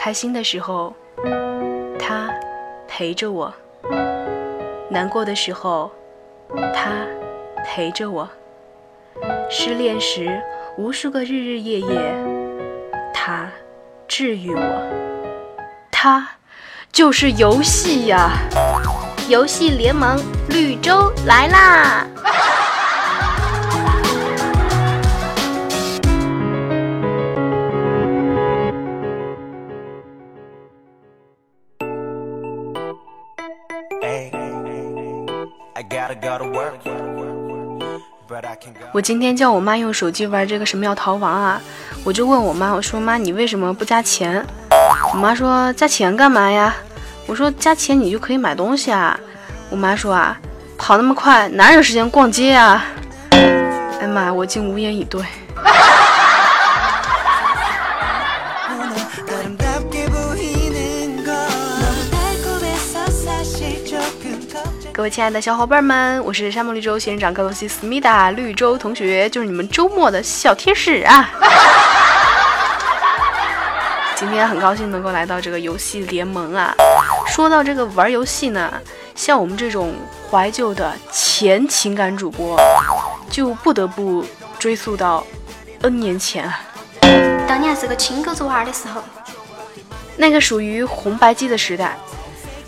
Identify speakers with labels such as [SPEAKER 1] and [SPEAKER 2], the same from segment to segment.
[SPEAKER 1] 开心的时候，他陪着我；难过的时候，他陪着我；失恋时，无数个日日夜夜，他治愈我。他就是游戏呀！游戏联盟绿洲来啦！我今天叫我妈用手机玩这个神庙逃亡啊，我就问我妈，我说妈，你为什么不加钱？我妈说加钱干嘛呀？我说加钱你就可以买东西啊。我妈说啊，跑那么快哪有时间逛街啊？哎妈，我竟无言以对。位亲爱的小伙伴们，我是沙漠绿洲仙人掌克罗西思密达绿洲同学，就是你们周末的小天使啊！今天很高兴能够来到这个游戏联盟啊。说到这个玩游戏呢，像我们这种怀旧的前情感主播，就不得不追溯到 N 年前啊。
[SPEAKER 2] 当年是个青钩子娃儿的时候，
[SPEAKER 1] 那个属于红白机的时代。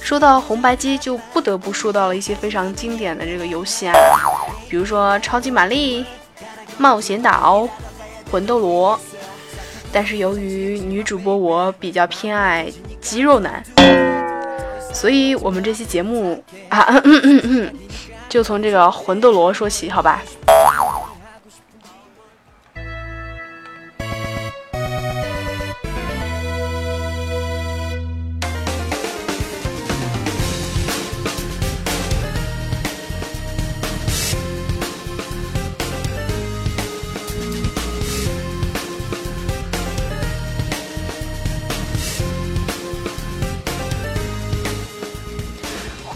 [SPEAKER 1] 说到红白机，就不得不说到了一些非常经典的这个游戏啊，比如说超级玛丽、冒险岛、魂斗罗。但是由于女主播我比较偏爱肌肉男，所以我们这期节目啊，就从这个魂斗罗说起，好吧？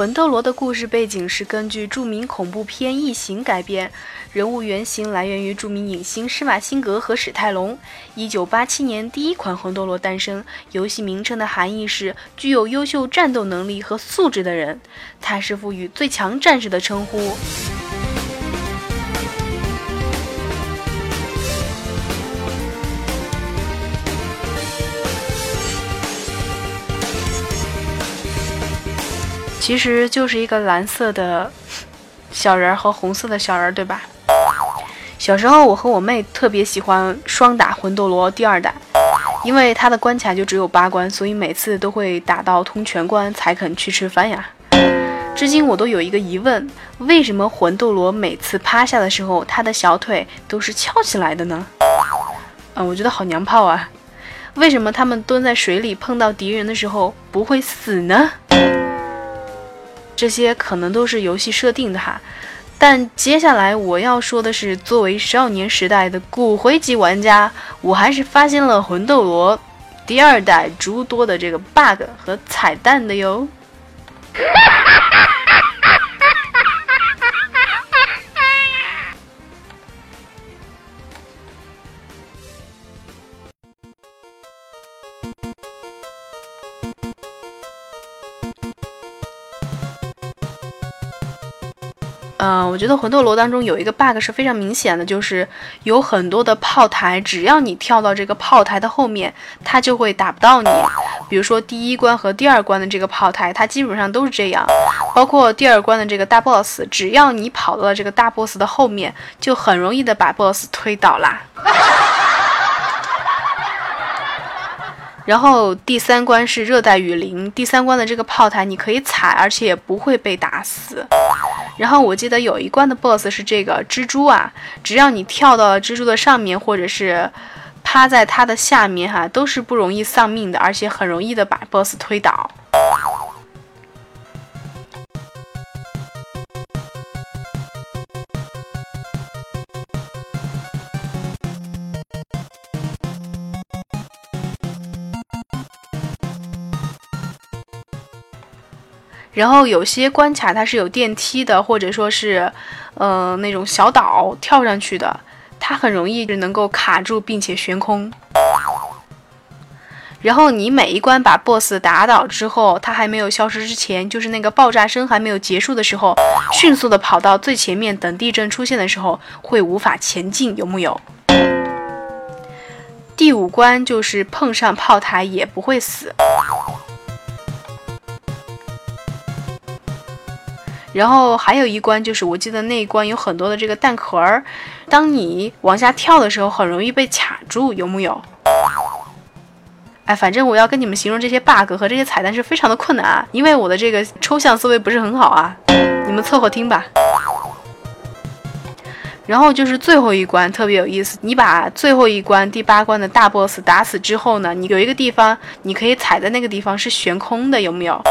[SPEAKER 1] 魂斗罗的故事背景是根据著名恐怖片《异形》改编，人物原型来源于著名影星施瓦辛格和史泰龙。一九八七年，第一款魂斗罗诞生，游戏名称的含义是具有优秀战斗能力和素质的人，它是赋予最强战士的称呼。其实就是一个蓝色的小人和红色的小人，对吧？小时候我和我妹特别喜欢双打魂斗罗第二代，因为它的关卡就只有八关，所以每次都会打到通全关才肯去吃饭呀。至今我都有一个疑问：为什么魂斗罗每次趴下的时候，他的小腿都是翘起来的呢？嗯，我觉得好娘炮啊！为什么他们蹲在水里碰到敌人的时候不会死呢？这些可能都是游戏设定的哈，但接下来我要说的是，作为少年时代的骨灰级玩家，我还是发现了魂斗罗第二代诸多的这个 bug 和彩蛋的哟。我觉得魂斗罗当中有一个 bug 是非常明显的，就是有很多的炮台，只要你跳到这个炮台的后面，它就会打不到你。比如说第一关和第二关的这个炮台，它基本上都是这样。包括第二关的这个大 boss，只要你跑到了这个大 boss 的后面，就很容易的把 boss 推倒啦。然后第三关是热带雨林，第三关的这个炮台你可以踩，而且也不会被打死。然后我记得有一关的 BOSS 是这个蜘蛛啊，只要你跳到了蜘蛛的上面，或者是趴在它的下面，哈，都是不容易丧命的，而且很容易的把 BOSS 推倒。然后有些关卡它是有电梯的，或者说是，呃，那种小岛跳上去的，它很容易就能够卡住并且悬空。然后你每一关把 BOSS 打倒之后，它还没有消失之前，就是那个爆炸声还没有结束的时候，迅速的跑到最前面，等地震出现的时候会无法前进，有木有？第五关就是碰上炮台也不会死。然后还有一关就是，我记得那一关有很多的这个弹壳儿，当你往下跳的时候，很容易被卡住，有木有？哎，反正我要跟你们形容这些 bug 和这些彩蛋是非常的困难啊，因为我的这个抽象思维不是很好啊，你们凑合听吧。然后就是最后一关特别有意思，你把最后一关第八关的大 boss 打死之后呢，你有一个地方你可以踩在那个地方是悬空的，有没有？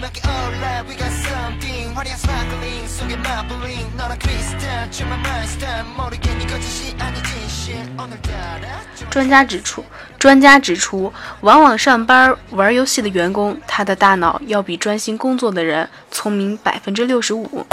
[SPEAKER 2] Like a old lab，we got something，what is sparkling，送给 marbling，not a crystal，to my master，mould again，you got to see，any attention，on the data。
[SPEAKER 1] 专家指出，专家指出，往往上班、玩游戏的员工，他的大脑要比专心工作的人聪明百分之六十五。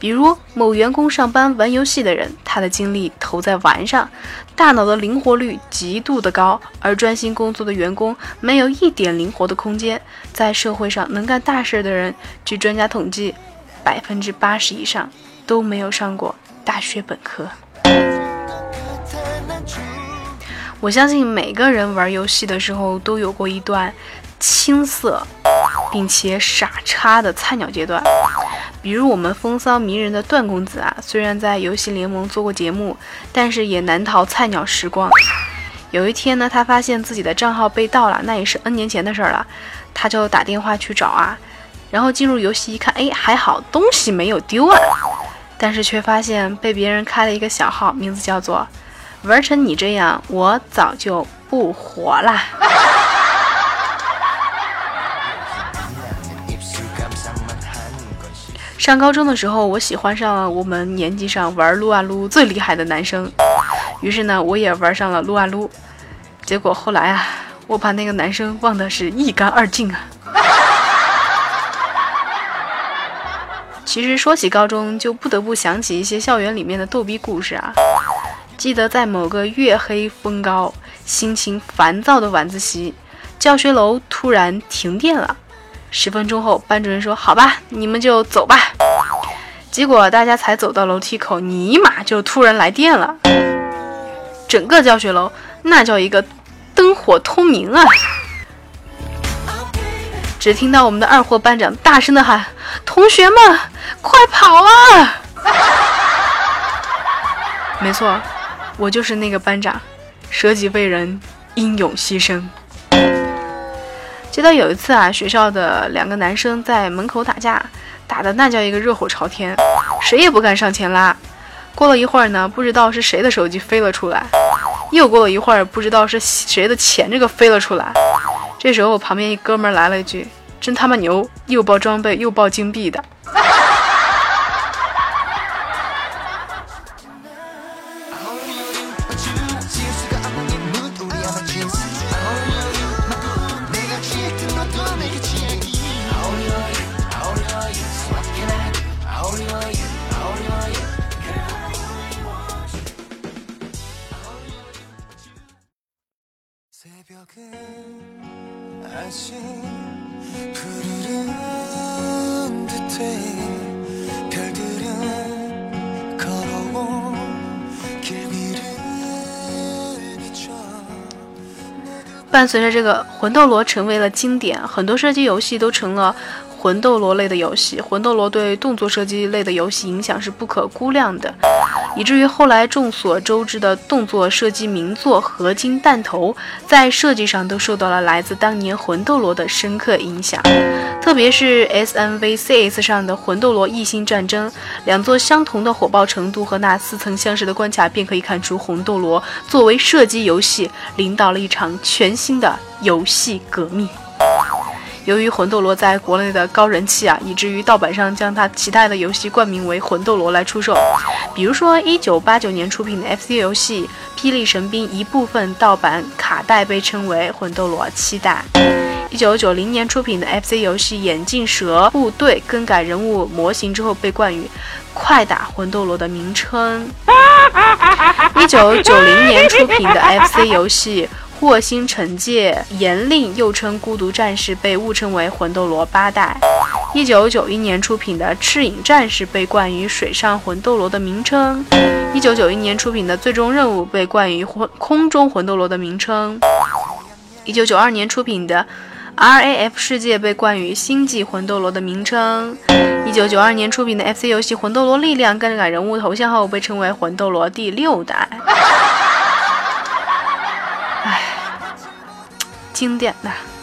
[SPEAKER 1] 比如某员工上班玩游戏的人，他的精力投在玩上，大脑的灵活率极度的高；而专心工作的员工没有一点灵活的空间。在社会上能干大事的人，据专家统计，百分之八十以上都没有上过大学本科。我相信每个人玩游戏的时候都有过一段青涩并且傻叉的菜鸟阶段。比如我们风骚迷人的段公子啊，虽然在游戏联盟做过节目，但是也难逃菜鸟时光。有一天呢，他发现自己的账号被盗了，那也是 N 年前的事儿了，他就打电话去找啊，然后进入游戏一看，哎，还好东西没有丢啊，但是却发现被别人开了一个小号，名字叫做“玩成你这样，我早就不活了”。上高中的时候，我喜欢上了我们年级上玩撸啊撸最厉害的男生，于是呢，我也玩上了撸啊撸。结果后来啊，我把那个男生忘得是一干二净啊。其实说起高中，就不得不想起一些校园里面的逗逼故事啊。记得在某个月黑风高、心情烦躁的晚自习，教学楼突然停电了。十分钟后，班主任说：“好吧，你们就走吧。”结果大家才走到楼梯口，尼玛就突然来电了，整个教学楼那叫一个灯火通明啊！只听到我们的二货班长大声的喊：“同学们，快跑啊！”没错，我就是那个班长，舍己为人，英勇牺牲。记得有一次啊，学校的两个男生在门口打架，打的那叫一个热火朝天，谁也不敢上前拉。过了一会儿呢，不知道是谁的手机飞了出来，又过了一会儿，不知道是谁的钱这个飞了出来。这时候旁边一哥们来了一句：“真他妈牛，又爆装备又爆金币的。”伴随着这个魂斗罗成为了经典，很多射击游戏都成了魂斗罗类的游戏。魂斗罗对动作射击类的游戏影响是不可估量的，以至于后来众所周知的动作射击名作《合金弹头》在设计上都受到了来自当年魂斗罗的深刻影响。特别是 S N V C S 上的魂斗罗异星战争，两座相同的火爆程度和那似曾相识的关卡，便可以看出魂斗罗作为射击游戏，领导了一场全新的游戏革命。由于魂斗罗在国内的高人气啊，以至于盗版商将它其他的游戏冠名为魂斗罗来出售。比如说，一九八九年出品的 FC 游戏《霹雳神兵》一部分盗版卡带被称为魂斗罗七代。一九九零年出品的 FC 游戏《眼镜蛇部队》更改人物模型之后，被冠以“快打魂斗罗”的名称。一九九零年出品的 FC 游戏。霍星惩戒严令，又称孤独战士，被误称为魂斗罗八代。一九九一年出品的赤影战士被冠以水上魂斗罗的名称。一九九一年出品的最终任务被冠以魂空中魂斗罗的名称。一九九二年出品的 RAF 世界被冠以星际魂斗罗的名称。一九九二年出品的 FC 游戏魂斗罗力量更改人物头像后被称为魂斗罗第六代。经典的。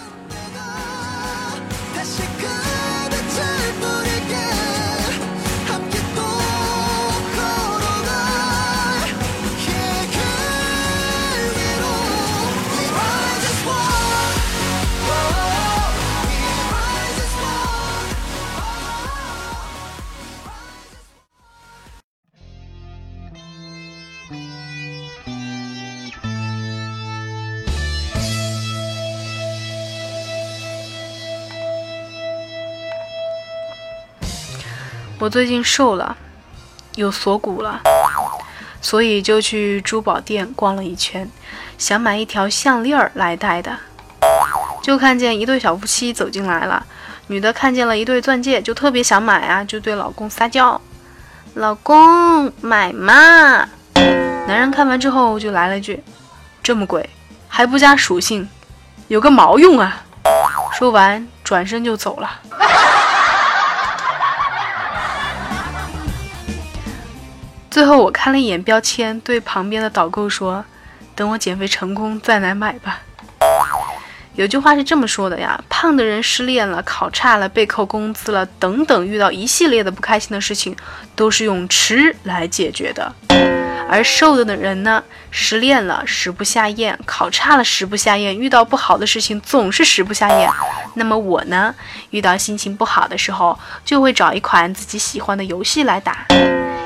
[SPEAKER 1] 我最近瘦了，有锁骨了，所以就去珠宝店逛了一圈，想买一条项链来戴的。就看见一对小夫妻走进来了，女的看见了一对钻戒，就特别想买啊，就对老公撒娇：“老公，买嘛！”男人看完之后就来了句：“这么贵，还不加属性，有个毛用啊！”说完转身就走了。最后我看了一眼标签，对旁边的导购说：“等我减肥成功再来买吧。”有句话是这么说的呀：胖的人失恋了、考差了、被扣工资了等等，遇到一系列的不开心的事情，都是用吃来解决的；而瘦的的人呢，失恋了食不下咽，考差了食不下咽，遇到不好的事情总是食不下咽。那么我呢，遇到心情不好的时候，就会找一款自己喜欢的游戏来打。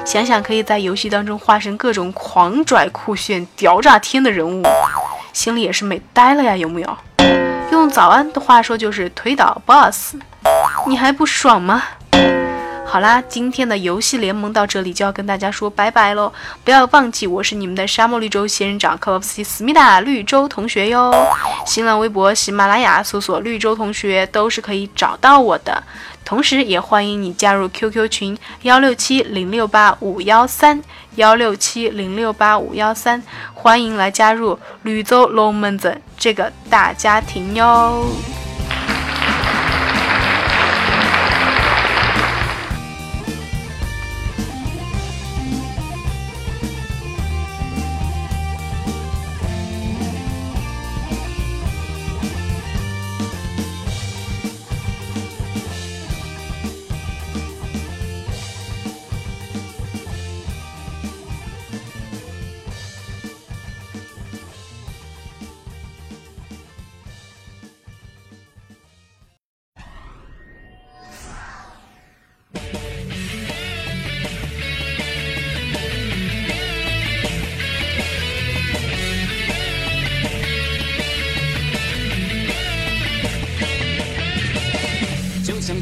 [SPEAKER 1] 想想可以在游戏当中化身各种狂拽酷炫、屌炸天的人物，心里也是美呆了呀，有木有？用早安的话说就是推倒 BOSS，你还不爽吗？好啦，今天的游戏联盟到这里就要跟大家说拜拜喽！不要忘记，我是你们的沙漠绿洲仙人掌科夫西思密达绿洲同学哟。新浪微博、喜马拉雅搜索“绿洲同学”都是可以找到我的。同时，也欢迎你加入 QQ 群幺六七零六八五幺三幺六七零六八五幺三，欢迎来加入绿洲龙门阵这个大家庭哟。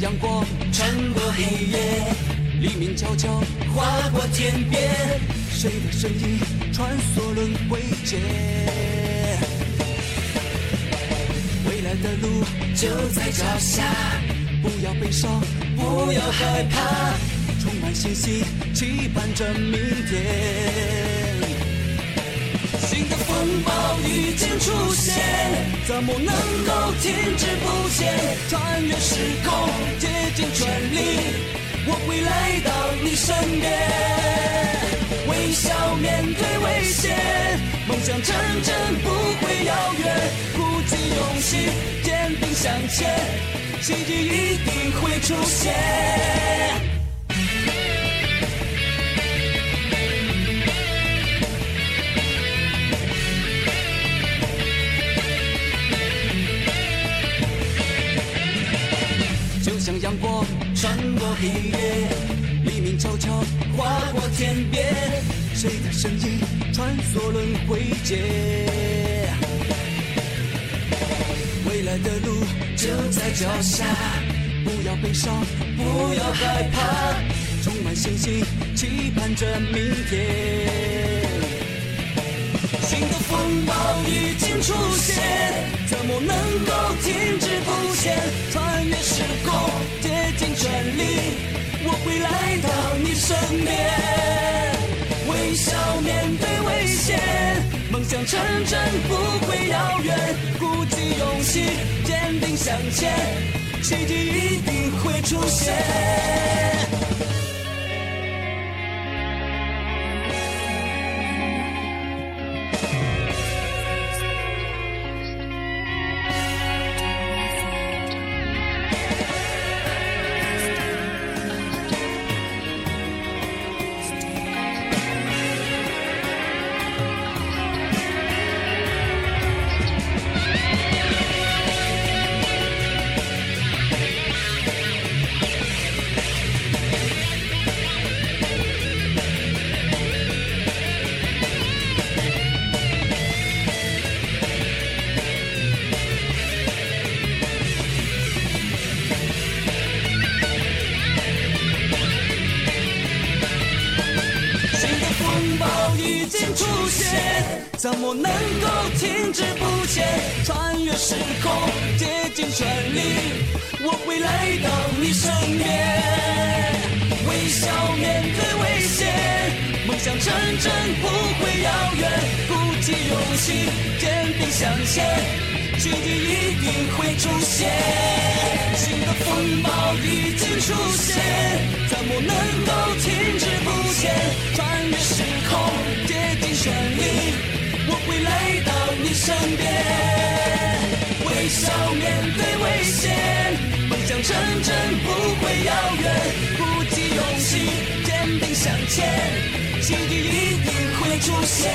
[SPEAKER 1] 阳光穿过黑夜，黎明悄悄划过天边，谁的身影穿梭轮回间？未来的路就在脚下，不要悲伤，不要害怕，充满信心，期盼着明天。
[SPEAKER 3] 已经出现，怎么能够停滞不前？穿越时空，竭尽全力，我会来到你身边。微笑面对危险，梦想成真不会遥远。鼓起勇气，坚定向前，奇迹一定会出现。穿过黑夜，黎明悄悄划过天边，谁的身影穿梭轮回间？未来的路就在脚下，不要悲伤，不要害怕，充满信心，期盼着明天。新的风暴已经出现，怎么能够停成真不会遥远。鼓起勇气，坚定向前，奇迹一定会出现。出现怎么能够停滞不前？穿越时空，竭尽全力，我会来到你身边。微笑面对危险，梦想成真不会遥远。鼓起勇气，坚定向前，奇迹一定会出现。新的风暴已经出现，怎么能够停滞不前？穿越时空，竭尽全力。我会来到你身边，微笑面对危险，梦想成真不会遥远。鼓起勇气，坚定向前，奇迹一定会出现。